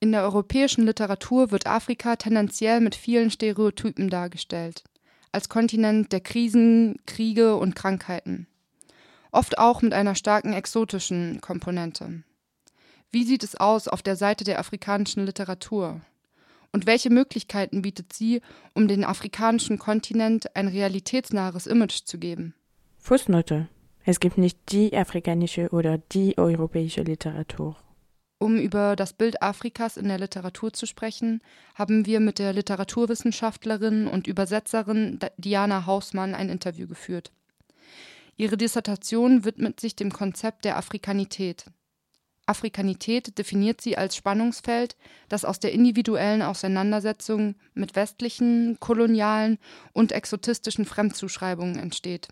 In der europäischen Literatur wird Afrika tendenziell mit vielen Stereotypen dargestellt, als Kontinent der Krisen, Kriege und Krankheiten, oft auch mit einer starken exotischen Komponente. Wie sieht es aus auf der Seite der afrikanischen Literatur? Und welche Möglichkeiten bietet sie, um den afrikanischen Kontinent ein realitätsnahes Image zu geben? Fußnote. Es gibt nicht die afrikanische oder die europäische Literatur. Um über das Bild Afrikas in der Literatur zu sprechen, haben wir mit der Literaturwissenschaftlerin und Übersetzerin Diana Hausmann ein Interview geführt. Ihre Dissertation widmet sich dem Konzept der Afrikanität. Afrikanität definiert sie als Spannungsfeld, das aus der individuellen Auseinandersetzung mit westlichen, kolonialen und exotistischen Fremdzuschreibungen entsteht.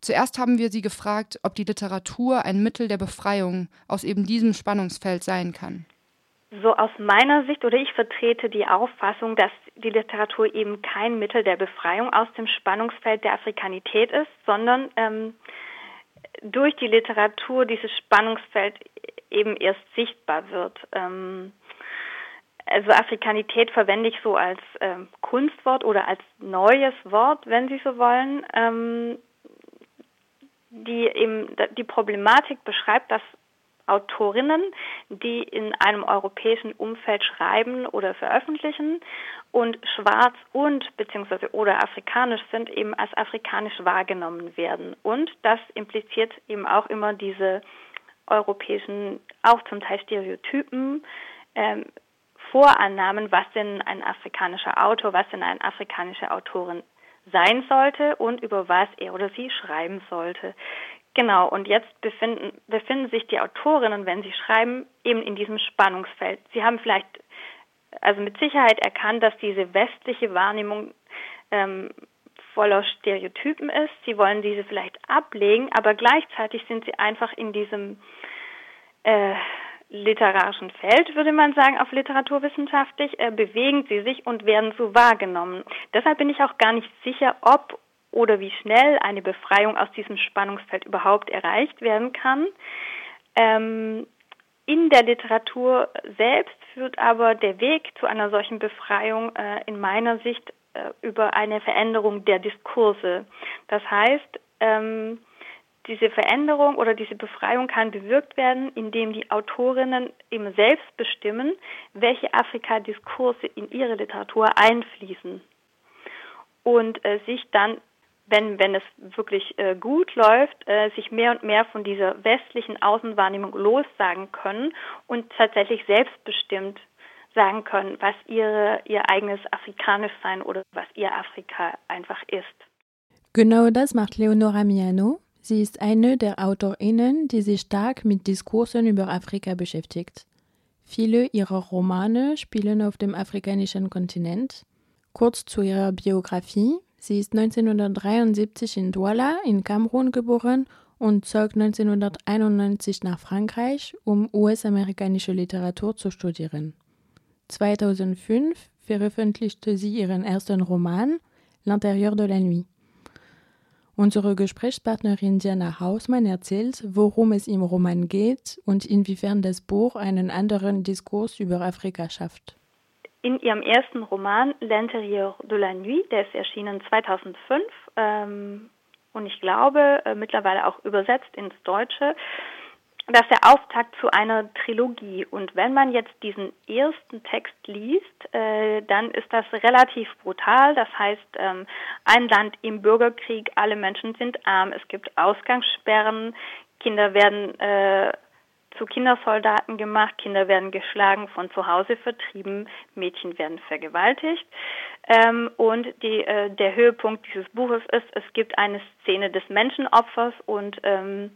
Zuerst haben wir sie gefragt, ob die Literatur ein Mittel der Befreiung aus eben diesem Spannungsfeld sein kann. So aus meiner Sicht oder ich vertrete die Auffassung, dass die Literatur eben kein Mittel der Befreiung aus dem Spannungsfeld der Afrikanität ist, sondern ähm, durch die Literatur dieses Spannungsfeld eben erst sichtbar wird. Ähm, also Afrikanität verwende ich so als ähm, Kunstwort oder als neues Wort, wenn Sie so wollen. Ähm, die eben die Problematik beschreibt, dass Autorinnen, die in einem europäischen Umfeld schreiben oder veröffentlichen und schwarz und beziehungsweise oder afrikanisch sind, eben als afrikanisch wahrgenommen werden. Und das impliziert eben auch immer diese europäischen, auch zum Teil Stereotypen, ähm, Vorannahmen, was denn ein afrikanischer Autor, was denn eine afrikanische Autorin sein sollte und über was er oder sie schreiben sollte. Genau, und jetzt befinden, befinden sich die Autorinnen, wenn sie schreiben, eben in diesem Spannungsfeld. Sie haben vielleicht, also mit Sicherheit erkannt, dass diese westliche Wahrnehmung ähm, voller Stereotypen ist. Sie wollen diese vielleicht ablegen, aber gleichzeitig sind sie einfach in diesem äh, literarischen Feld, würde man sagen, auf literaturwissenschaftlich, äh, bewegen sie sich und werden so wahrgenommen. Deshalb bin ich auch gar nicht sicher, ob oder wie schnell eine Befreiung aus diesem Spannungsfeld überhaupt erreicht werden kann. Ähm, in der Literatur selbst führt aber der Weg zu einer solchen Befreiung äh, in meiner Sicht äh, über eine Veränderung der Diskurse. Das heißt, ähm, diese Veränderung oder diese Befreiung kann bewirkt werden, indem die Autorinnen eben selbst bestimmen, welche Afrika-Diskurse in ihre Literatur einfließen und äh, sich dann, wenn, wenn es wirklich äh, gut läuft, äh, sich mehr und mehr von dieser westlichen Außenwahrnehmung lossagen können und tatsächlich selbstbestimmt sagen können, was ihre, ihr eigenes afrikanisch sein oder was ihr Afrika einfach ist. Genau das macht Leonora Miano, Sie ist eine der AutorInnen, die sich stark mit Diskursen über Afrika beschäftigt. Viele ihrer Romane spielen auf dem afrikanischen Kontinent. Kurz zu ihrer Biografie. Sie ist 1973 in Douala in Kamerun geboren und zog 1991 nach Frankreich, um US-amerikanische Literatur zu studieren. 2005 veröffentlichte sie ihren ersten Roman L'intérieur de la nuit. Unsere Gesprächspartnerin Diana Hausmann erzählt, worum es im Roman geht und inwiefern das Buch einen anderen Diskurs über Afrika schafft. In ihrem ersten Roman L'Intérieur de la Nuit, der ist erschienen 2005 ähm, und ich glaube äh, mittlerweile auch übersetzt ins Deutsche, das ist der Auftakt zu einer Trilogie. Und wenn man jetzt diesen ersten Text liest, äh, dann ist das relativ brutal. Das heißt, ähm, ein Land im Bürgerkrieg, alle Menschen sind arm, es gibt Ausgangssperren, Kinder werden äh, zu Kindersoldaten gemacht, Kinder werden geschlagen, von zu Hause vertrieben, Mädchen werden vergewaltigt. Ähm, und die, äh, der Höhepunkt dieses Buches ist, es gibt eine Szene des Menschenopfers und ähm,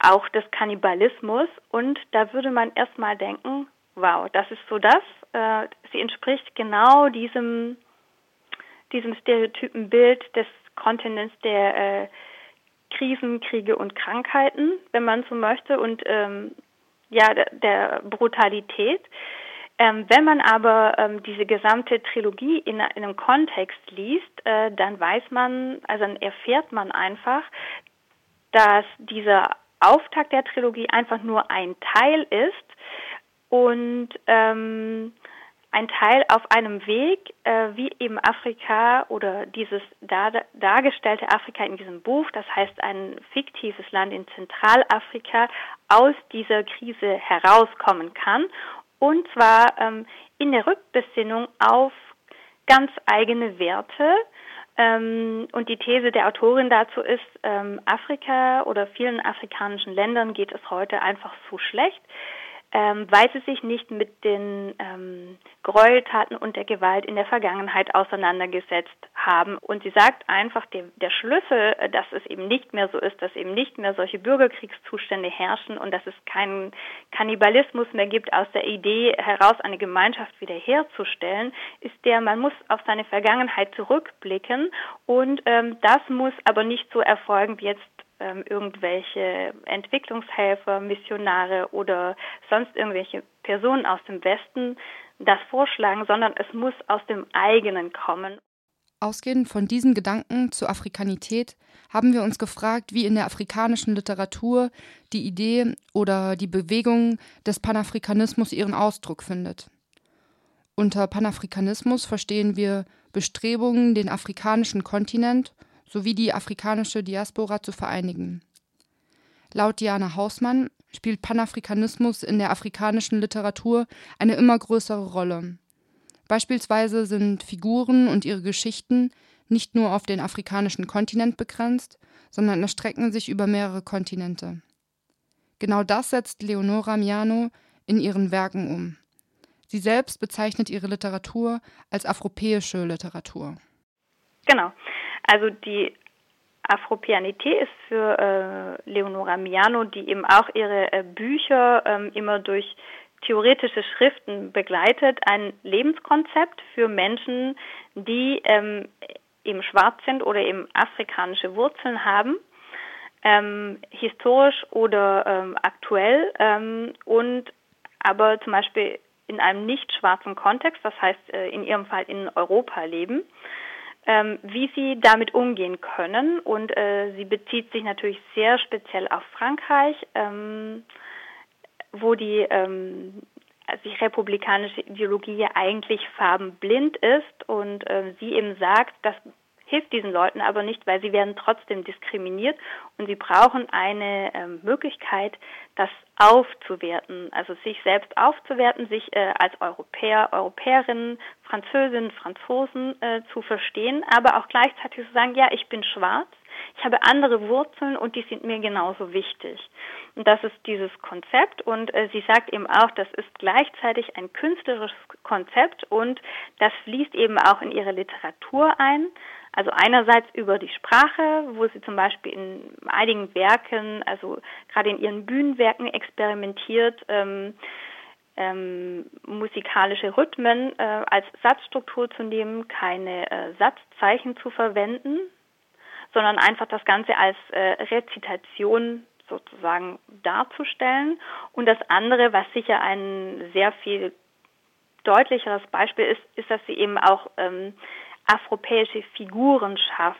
auch des Kannibalismus. Und da würde man erstmal denken, wow, das ist so das. Äh, sie entspricht genau diesem, diesem Stereotypenbild des Kontinents der äh, Krisen, Kriege und Krankheiten, wenn man so möchte, und ähm, ja, der, der Brutalität. Ähm, wenn man aber ähm, diese gesamte Trilogie in, in einem Kontext liest, äh, dann weiß man, also dann erfährt man einfach, dass dieser Auftakt der Trilogie einfach nur ein Teil ist und ähm, ein Teil auf einem Weg, äh, wie eben Afrika oder dieses dar dargestellte Afrika in diesem Buch, das heißt ein fiktives Land in Zentralafrika, aus dieser Krise herauskommen kann. Und zwar ähm, in der Rückbesinnung auf ganz eigene Werte. Ähm, und die These der Autorin dazu ist, ähm, Afrika oder vielen afrikanischen Ländern geht es heute einfach zu schlecht ähm, weil sie sich nicht mit den ähm, Gräueltaten und der Gewalt in der Vergangenheit auseinandergesetzt haben. Und sie sagt einfach, der, der Schlüssel, äh, dass es eben nicht mehr so ist, dass eben nicht mehr solche Bürgerkriegszustände herrschen und dass es keinen Kannibalismus mehr gibt, aus der Idee heraus eine Gemeinschaft wiederherzustellen, ist der, man muss auf seine Vergangenheit zurückblicken und ähm, das muss aber nicht so erfolgen wie jetzt ähm, irgendwelche Entwicklungshelfer, Missionare oder sonst irgendwelche Personen aus dem Westen das vorschlagen, sondern es muss aus dem eigenen kommen. Ausgehend von diesen Gedanken zur Afrikanität haben wir uns gefragt, wie in der afrikanischen Literatur die Idee oder die Bewegung des Panafrikanismus ihren Ausdruck findet. Unter Panafrikanismus verstehen wir Bestrebungen, den afrikanischen Kontinent sowie die afrikanische Diaspora zu vereinigen. Laut Diana Hausmann spielt Panafrikanismus in der afrikanischen Literatur eine immer größere Rolle. Beispielsweise sind Figuren und ihre Geschichten nicht nur auf den afrikanischen Kontinent begrenzt, sondern erstrecken sich über mehrere Kontinente. Genau das setzt Leonora Miano in ihren Werken um. Sie selbst bezeichnet ihre Literatur als afropäische Literatur. Genau. Also die Afropianité ist für äh, Leonora Miano, die eben auch ihre äh, Bücher ähm, immer durch theoretische Schriften begleitet, ein Lebenskonzept für Menschen, die ähm, eben schwarz sind oder eben afrikanische Wurzeln haben, ähm, historisch oder ähm, aktuell ähm, und aber zum Beispiel in einem nicht schwarzen Kontext, das heißt äh, in ihrem Fall in Europa leben ähm, wie sie damit umgehen können. Und äh, sie bezieht sich natürlich sehr speziell auf Frankreich, ähm, wo die, ähm, also republikanische Ideologie ja eigentlich farbenblind ist und äh, sie eben sagt, dass hilft diesen Leuten aber nicht, weil sie werden trotzdem diskriminiert und sie brauchen eine äh, Möglichkeit, das aufzuwerten, also sich selbst aufzuwerten, sich äh, als Europäer, Europäerinnen, Französinnen, Franzosen äh, zu verstehen, aber auch gleichzeitig zu sagen, ja, ich bin schwarz, ich habe andere Wurzeln und die sind mir genauso wichtig. Und das ist dieses Konzept und äh, sie sagt eben auch, das ist gleichzeitig ein künstlerisches Konzept und das fließt eben auch in ihre Literatur ein. Also einerseits über die Sprache, wo sie zum Beispiel in einigen Werken, also gerade in ihren Bühnenwerken experimentiert, ähm, ähm, musikalische Rhythmen äh, als Satzstruktur zu nehmen, keine äh, Satzzeichen zu verwenden, sondern einfach das Ganze als äh, Rezitation sozusagen darzustellen. Und das andere, was sicher ein sehr viel deutlicheres Beispiel ist, ist, dass sie eben auch ähm, afropäische Figuren schafft.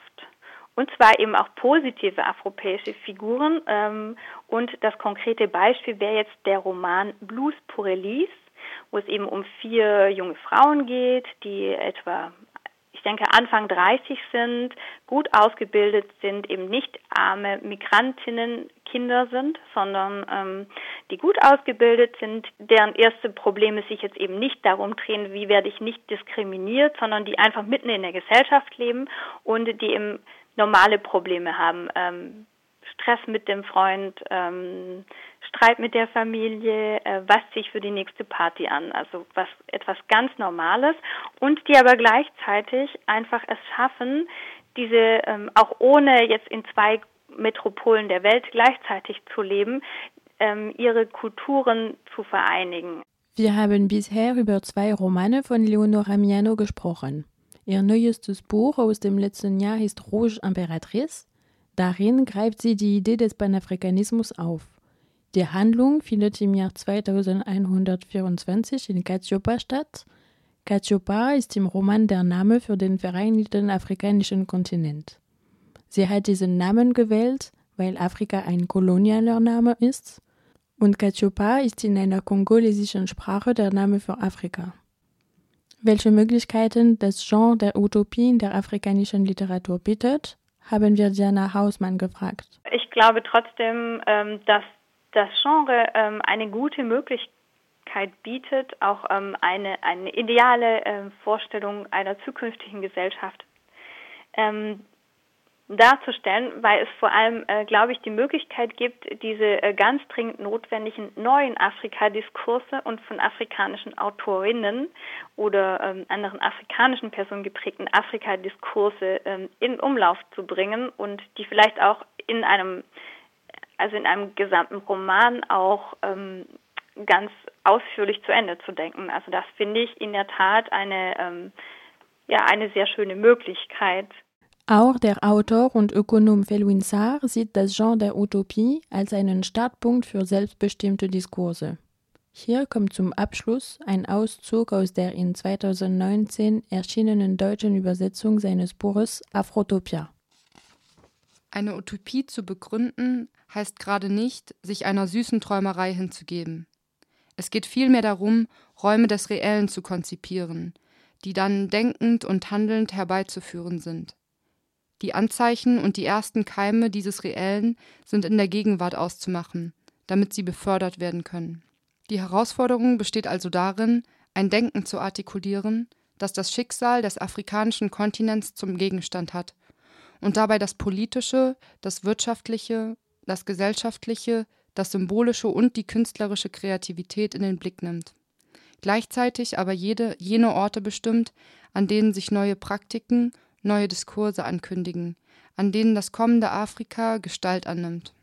Und zwar eben auch positive afropäische Figuren. Ähm, und das konkrete Beispiel wäre jetzt der Roman Blues pour Elise, wo es eben um vier junge Frauen geht, die etwa ich denke, Anfang 30 sind, gut ausgebildet sind, eben nicht arme Migrantinnen Kinder sind, sondern ähm, die gut ausgebildet sind, deren erste Probleme sich jetzt eben nicht darum drehen, wie werde ich nicht diskriminiert, sondern die einfach mitten in der Gesellschaft leben und die eben normale Probleme haben. Ähm, Stress mit dem Freund, ähm, Streit mit der Familie, äh, was sich für die nächste Party an, also was etwas ganz Normales und die aber gleichzeitig einfach es schaffen, diese ähm, auch ohne jetzt in zwei Metropolen der Welt gleichzeitig zu leben, ähm, ihre Kulturen zu vereinigen. Wir haben bisher über zwei Romane von Leonora Miano gesprochen. Ihr neuestes Buch aus dem letzten Jahr ist Rouge Imperatrice. Darin greift sie die Idee des Panafrikanismus auf. Die Handlung findet im Jahr 2124 in Katiopa statt. Katiopa ist im Roman der Name für den Vereinigten Afrikanischen Kontinent. Sie hat diesen Namen gewählt, weil Afrika ein kolonialer Name ist Und Kachopa ist in einer kongolesischen Sprache der Name für Afrika. Welche Möglichkeiten das Genre der Utopie in der afrikanischen Literatur bietet, haben wir Diana Hausmann gefragt. Ich glaube trotzdem, ähm, dass das Genre ähm, eine gute Möglichkeit bietet, auch ähm, eine, eine ideale Vorstellung einer zukünftigen Gesellschaft darzustellen, weil es vor allem, äh, glaube ich, die Möglichkeit gibt, diese äh, ganz dringend notwendigen neuen Afrika-Diskurse und von afrikanischen Autorinnen oder ähm, anderen afrikanischen Personen geprägten Afrika-Diskurse ähm, in Umlauf zu bringen und die vielleicht auch in einem, also in einem gesamten Roman auch ähm, ganz ausführlich zu Ende zu denken. Also das finde ich in der Tat eine, ähm, ja, eine sehr schöne Möglichkeit. Auch der Autor und Ökonom Felwin Sarr sieht das Genre der Utopie als einen Startpunkt für selbstbestimmte Diskurse. Hier kommt zum Abschluss ein Auszug aus der in 2019 erschienenen deutschen Übersetzung seines Buches Afrotopia. Eine Utopie zu begründen heißt gerade nicht, sich einer süßen Träumerei hinzugeben. Es geht vielmehr darum, Räume des Reellen zu konzipieren, die dann denkend und handelnd herbeizuführen sind. Die Anzeichen und die ersten Keime dieses Reellen sind in der Gegenwart auszumachen, damit sie befördert werden können. Die Herausforderung besteht also darin, ein Denken zu artikulieren, das das Schicksal des afrikanischen Kontinents zum Gegenstand hat und dabei das politische, das wirtschaftliche, das gesellschaftliche, das symbolische und die künstlerische Kreativität in den Blick nimmt. Gleichzeitig aber jede, jene Orte bestimmt, an denen sich neue Praktiken neue Diskurse ankündigen, an denen das kommende Afrika Gestalt annimmt